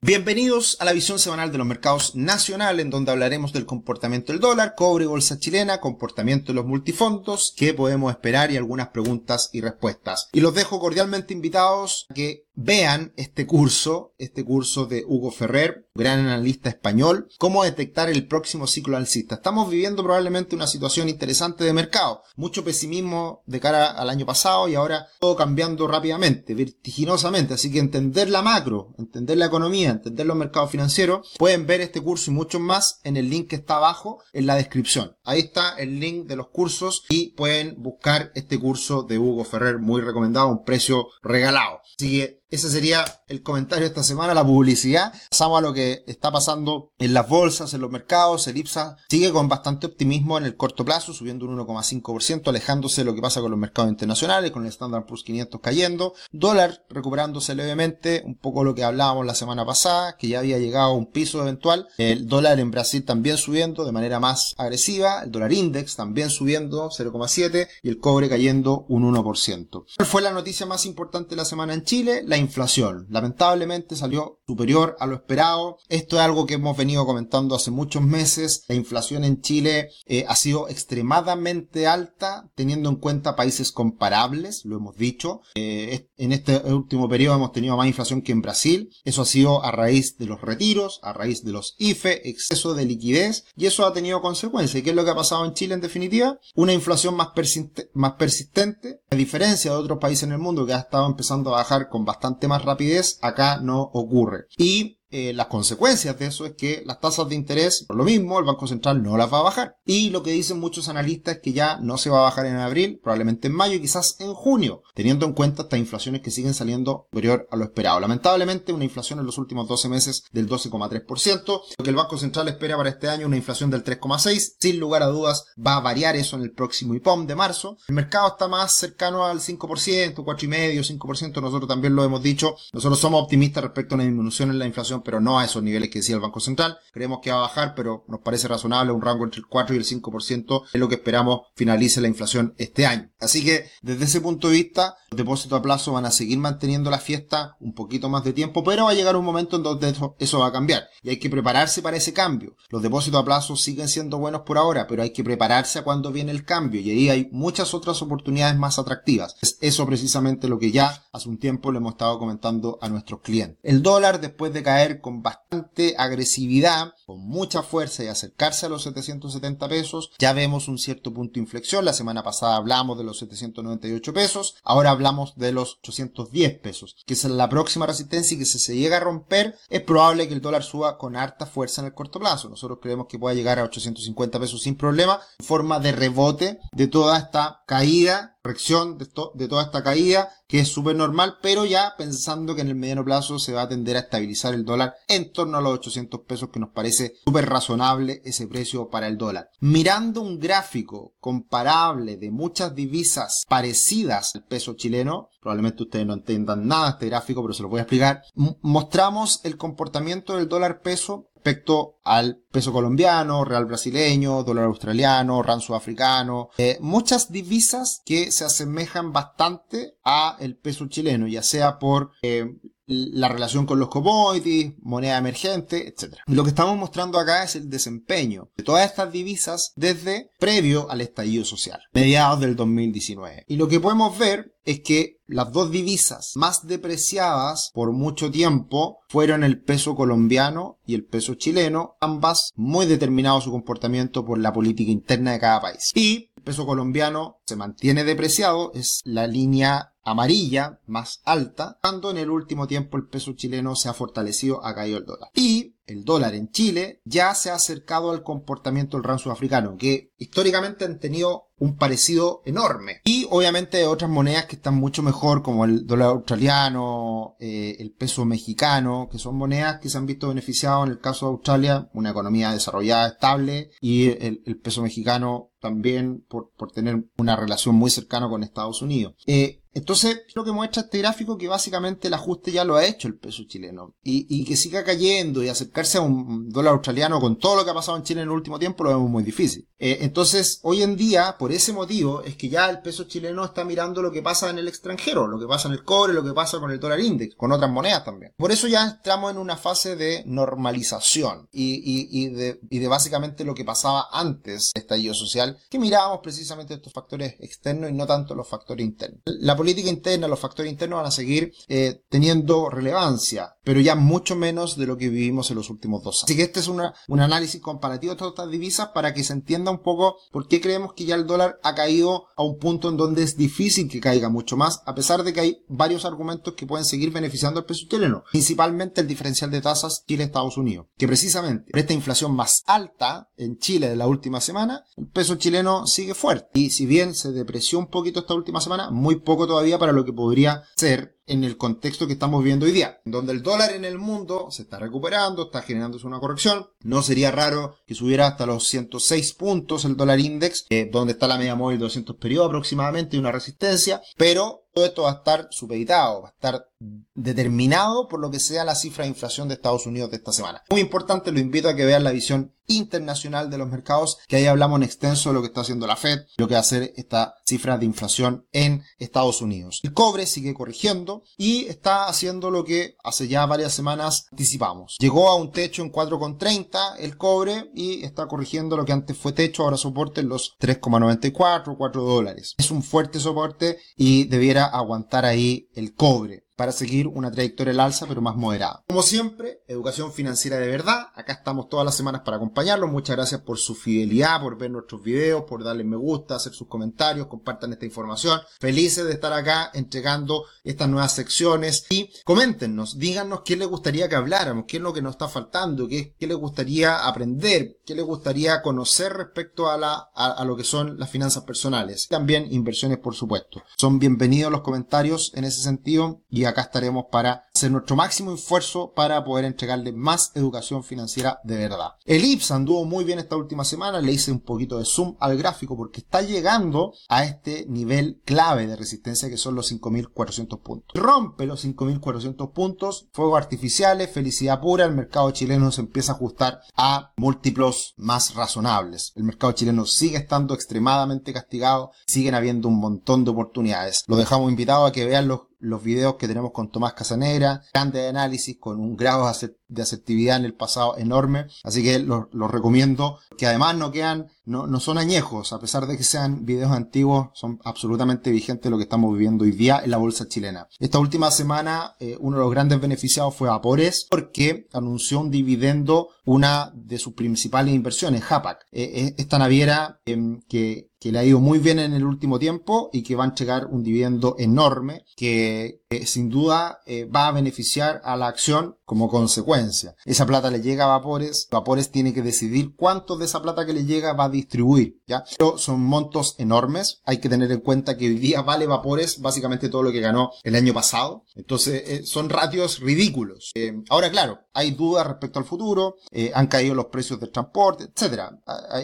Bienvenidos a la visión semanal de los mercados nacionales, en donde hablaremos del comportamiento del dólar, cobre y bolsa chilena, comportamiento de los multifondos, qué podemos esperar y algunas preguntas y respuestas. Y los dejo cordialmente invitados a que vean este curso, este curso de Hugo Ferrer, gran analista español, cómo detectar el próximo ciclo alcista. Estamos viviendo probablemente una situación interesante de mercado, mucho pesimismo de cara al año pasado y ahora todo cambiando rápidamente, vertiginosamente, así que entender la macro, entender la economía, entender los mercados financieros, pueden ver este curso y muchos más en el link que está abajo en la descripción. Ahí está el link de los cursos y pueden buscar este curso de Hugo Ferrer muy recomendado, un precio regalado. Así ese sería el comentario de esta semana, la publicidad. Pasamos a lo que está pasando en las bolsas, en los mercados. El IPSA sigue con bastante optimismo en el corto plazo, subiendo un 1,5%, alejándose de lo que pasa con los mercados internacionales, con el Standard Poor's 500 cayendo. Dólar recuperándose levemente, un poco lo que hablábamos la semana pasada, que ya había llegado a un piso eventual. El dólar en Brasil también subiendo de manera más agresiva. El dólar index también subiendo 0,7 y el cobre cayendo un 1%. ¿Cuál fue la noticia más importante de la semana en Chile? Inflación. Lamentablemente salió superior a lo esperado. Esto es algo que hemos venido comentando hace muchos meses. La inflación en Chile eh, ha sido extremadamente alta teniendo en cuenta países comparables, lo hemos dicho. Eh, en este último periodo hemos tenido más inflación que en Brasil. Eso ha sido a raíz de los retiros, a raíz de los IFE, exceso de liquidez y eso ha tenido consecuencias. ¿Y qué es lo que ha pasado en Chile en definitiva? Una inflación más, persistente, más persistente, a diferencia de otros países en el mundo que ha estado empezando a bajar con bastante más rapidez, acá no ocurre. Y eh, las consecuencias de eso es que las tasas de interés, por lo mismo, el Banco Central no las va a bajar. Y lo que dicen muchos analistas es que ya no se va a bajar en abril, probablemente en mayo y quizás en junio, teniendo en cuenta estas inflaciones que siguen saliendo superior a lo esperado. Lamentablemente, una inflación en los últimos 12 meses del 12,3%, lo que el Banco Central espera para este año una inflación del 3,6%. Sin lugar a dudas, va a variar eso en el próximo IPOM de marzo. El mercado está más cercano al 5%, 4,5%, 5%, nosotros también lo hemos dicho. Nosotros somos optimistas respecto a una disminución en la inflación pero no a esos niveles que decía el Banco Central. Creemos que va a bajar, pero nos parece razonable un rango entre el 4 y el 5% es lo que esperamos finalice la inflación este año. Así que desde ese punto de vista, los depósitos a plazo van a seguir manteniendo la fiesta un poquito más de tiempo, pero va a llegar un momento en donde eso, va a cambiar y hay que prepararse para ese cambio. Los depósitos a plazo siguen siendo buenos por ahora, pero hay que prepararse a cuando viene el cambio y ahí hay muchas otras oportunidades más atractivas. Es eso precisamente lo que ya hace un tiempo le hemos estado comentando a nuestros clientes. El dólar después de caer con bastante agresividad, con mucha fuerza y acercarse a los 770 pesos. Ya vemos un cierto punto de inflexión. La semana pasada hablamos de los 798 pesos. Ahora hablamos de los 810 pesos, que es la próxima resistencia y que si se llega a romper, es probable que el dólar suba con harta fuerza en el corto plazo. Nosotros creemos que pueda llegar a 850 pesos sin problema, en forma de rebote de toda esta caída corrección de, toda esta caída, que es súper normal, pero ya pensando que en el mediano plazo se va a tender a estabilizar el dólar en torno a los 800 pesos, que nos parece súper razonable ese precio para el dólar. Mirando un gráfico comparable de muchas divisas parecidas al peso chileno, probablemente ustedes no entiendan nada este gráfico, pero se lo voy a explicar, mostramos el comportamiento del dólar peso respecto al peso colombiano, real brasileño, dólar australiano, ran sudafricano, eh, muchas divisas que se asemejan bastante a el peso chileno, ya sea por eh, la relación con los commodities, moneda emergente, etc. lo que estamos mostrando acá es el desempeño de todas estas divisas desde previo al estallido social, mediados del 2019. Y lo que podemos ver es que las dos divisas más depreciadas por mucho tiempo fueron el peso colombiano y el peso chileno, ambas muy determinados su comportamiento por la política interna de cada país. Y peso colombiano se mantiene depreciado, es la línea amarilla más alta, cuando en el último tiempo el peso chileno se ha fortalecido, ha caído el dólar. Y el dólar en Chile ya se ha acercado al comportamiento del rand sudafricano, que históricamente han tenido un parecido enorme. Y obviamente otras monedas que están mucho mejor, como el dólar australiano, eh, el peso mexicano, que son monedas que se han visto beneficiados en el caso de Australia, una economía desarrollada, estable, y el, peso mexicano también por, por tener una relación muy cercana con Estados Unidos. Eh, entonces, lo que muestra este gráfico que básicamente el ajuste ya lo ha hecho el peso chileno. Y, y, que siga cayendo y acercarse a un dólar australiano con todo lo que ha pasado en Chile en el último tiempo lo vemos muy difícil. Eh, entonces, hoy en día, por ese motivo, es que ya el peso chileno está mirando lo que pasa en el extranjero, lo que pasa en el cobre, lo que pasa con el dólar index, con otras monedas también. Por eso ya estamos en una fase de normalización y, y, y de, de básicamente lo que pasaba antes estallido social, que mirábamos precisamente estos factores externos y no tanto los factores internos. La política interna, los factores internos van a seguir eh, teniendo relevancia, pero ya mucho menos de lo que vivimos en los últimos dos años. Así que este es un análisis comparativo de todas estas divisas para que se entienda un poco por qué creemos que ya el dólar ha caído a un punto en donde es difícil que caiga mucho más, a pesar de que hay varios argumentos que pueden seguir beneficiando al peso chileno, principalmente el diferencial de tasas Chile-Estados Unidos, que precisamente por esta inflación más alta en Chile de la última semana, el chileno sigue fuerte. Y si bien se depreció un poquito esta última semana, muy poco todavía para lo que podría ser en el contexto que estamos viendo hoy día, donde el dólar en el mundo se está recuperando, está generándose una corrección. No sería raro que subiera hasta los 106 puntos el dólar index, eh, donde está la media móvil de 200 periodos aproximadamente y una resistencia, pero todo esto va a estar supeditado, va a estar determinado por lo que sea la cifra de inflación de Estados Unidos de esta semana. Muy importante, lo invito a que vean la visión internacional de los mercados, que ahí hablamos en extenso de lo que está haciendo la Fed, lo que va a hacer esta cifra de inflación en Estados Unidos. El cobre sigue corrigiendo y está haciendo lo que hace ya varias semanas anticipamos. Llegó a un techo en 4,30 el cobre y está corrigiendo lo que antes fue techo, ahora soporte en los 3,94, 4 dólares. Es un fuerte soporte y debiera aguantar ahí el cobre para seguir una trayectoria al alza pero más moderada. Como siempre, educación financiera de verdad. Acá estamos todas las semanas para acompañarlos. Muchas gracias por su fidelidad, por ver nuestros videos, por darle me gusta, hacer sus comentarios, compartan esta información. Felices de estar acá entregando estas nuevas secciones y coméntenos, díganos qué les gustaría que habláramos, qué es lo que nos está faltando, qué, les gustaría aprender, qué les gustaría conocer respecto a lo que son las finanzas personales. También inversiones, por supuesto. Son bienvenidos los comentarios en ese sentido y acá estaremos para hacer nuestro máximo esfuerzo para poder entregarle más educación financiera de verdad. El IPS anduvo muy bien esta última semana, le hice un poquito de zoom al gráfico porque está llegando a este nivel clave de resistencia que son los 5.400 puntos. Rompe los 5.400 puntos, fuegos artificiales, felicidad pura, el mercado chileno se empieza a ajustar a múltiplos más razonables. El mercado chileno sigue estando extremadamente castigado, siguen habiendo un montón de oportunidades. Lo dejamos invitado a que vean los los videos que tenemos con Tomás Casanera, grande de análisis con un grado de asertividad en el pasado enorme, así que los, recomiendo, que además no quedan, no, no son añejos, a pesar de que sean videos antiguos, son absolutamente vigentes lo que estamos viviendo hoy día en la bolsa chilena. Esta última semana, eh, uno de los grandes beneficiados fue Vapores, porque anunció un dividendo, una de sus principales inversiones, Hapac. Eh, esta naviera eh, que que le ha ido muy bien en el último tiempo y que va a entregar un dividendo enorme que, que sin duda eh, va a beneficiar a la acción como consecuencia. Esa plata le llega a Vapores, Vapores tiene que decidir cuánto de esa plata que le llega va a distribuir, ¿ya? Pero son montos enormes, hay que tener en cuenta que hoy día vale Vapores básicamente todo lo que ganó el año pasado, entonces eh, son ratios ridículos. Eh, ahora claro, hay dudas respecto al futuro, eh, han caído los precios del transporte, etcétera.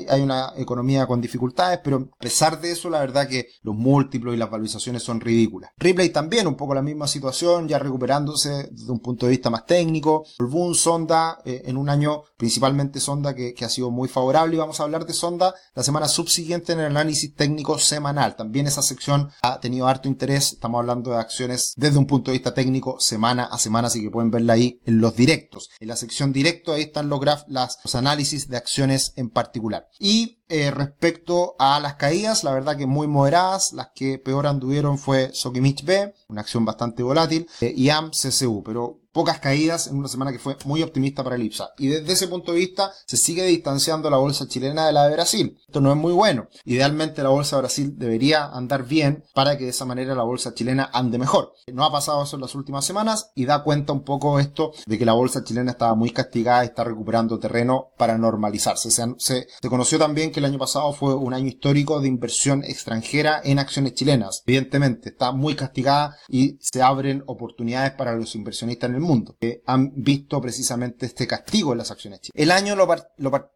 Hay una economía con dificultades, pero a pesar de eso, la verdad que los múltiplos y las valorizaciones son ridículas. Ripley también, un poco la misma situación, ya recuperándose desde un punto de vista más técnico. Boom Sonda, eh, en un año principalmente Sonda que, que, ha sido muy favorable y vamos a hablar de Sonda la semana subsiguiente en el análisis técnico semanal. También esa sección ha tenido harto interés, estamos hablando de acciones desde un punto de vista técnico semana a semana, así que pueden verla ahí en los directos. En la sección directo ahí están los graf, los análisis de acciones en particular. Y eh, respecto a las caídas, la verdad que muy moderadas, las que peor anduvieron fue Sokimich B, una acción bastante volátil, eh, y AMCCU, pero pocas caídas en una semana que fue muy optimista para el IPSA. Y desde ese punto de vista se sigue distanciando la bolsa chilena de la de Brasil. Esto no es muy bueno. Idealmente la bolsa de Brasil debería andar bien para que de esa manera la bolsa chilena ande mejor. No ha pasado eso en las últimas semanas y da cuenta un poco esto de que la bolsa chilena estaba muy castigada y está recuperando terreno para normalizarse. Se, se, conoció también que el año pasado fue un año histórico de inversión extranjera en acciones chilenas. Evidentemente está muy castigada y se abren oportunidades para los inversionistas en el mundo, que han visto precisamente este castigo en las acciones chinas. El año lo,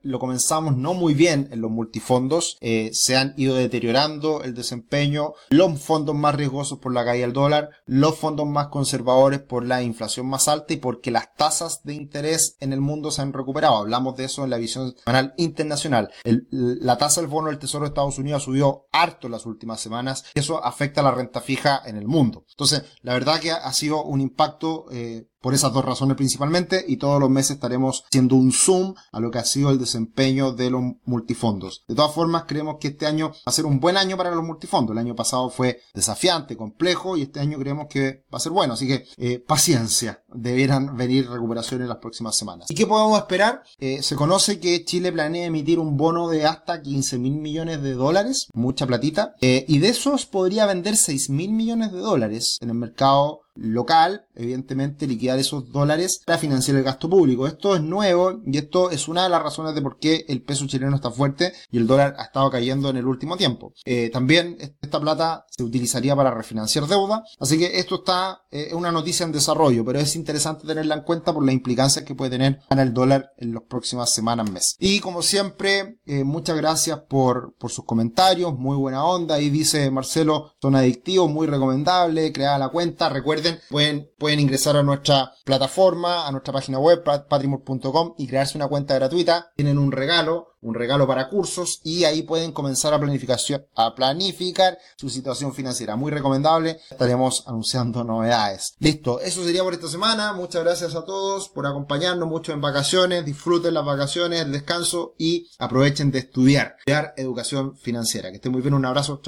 lo, comenzamos no muy bien en los multifondos, eh, se han ido deteriorando el desempeño, los fondos más riesgosos por la caída del dólar, los fondos más conservadores por la inflación más alta y porque las tasas de interés en el mundo se han recuperado. Hablamos de eso en la visión semanal internacional. la tasa del bono del Tesoro de Estados Unidos subió harto en las últimas semanas y eso afecta a la renta fija en el mundo. Entonces, la verdad que ha sido un impacto eh, por esas dos razones principalmente y todos los meses estaremos haciendo un zoom a lo que ha sido el desempeño de los multifondos. De todas formas, creemos que este año va a ser un buen año para los multifondos. El año pasado fue desafiante, complejo y este año creemos que va a ser bueno. Así que eh, paciencia, debieran venir recuperaciones las próximas semanas. ¿Y qué podemos esperar? Eh, se conoce que Chile planea emitir un bono de hasta 15 mil millones de dólares, mucha platita, eh, y de esos podría vender 6 mil millones de dólares en el mercado local, evidentemente liquidar esos dólares para financiar el gasto público. Esto es nuevo y esto es una de las razones de por qué el peso chileno está fuerte y el dólar ha estado cayendo en el último tiempo. Eh, también esta plata se utilizaría para refinanciar deuda, así que esto está eh, una noticia en desarrollo, pero es interesante tenerla en cuenta por la implicancia que puede tener para el dólar en las próximas semanas, meses. Y como siempre, eh, muchas gracias por, por sus comentarios, muy buena onda. Y dice Marcelo, son adictivos, muy recomendable, crear la cuenta. Recuerden pueden ingresar a nuestra plataforma, a nuestra página web, patrimor.com y crearse una cuenta gratuita. Tienen un regalo un regalo para cursos y ahí pueden comenzar a planificación, a planificar su situación financiera. Muy recomendable. Estaremos anunciando novedades. Listo. Eso sería por esta semana. Muchas gracias a todos por acompañarnos mucho en vacaciones. Disfruten las vacaciones, el descanso y aprovechen de estudiar, estudiar educación financiera. Que estén muy bien. Un abrazo. Chao.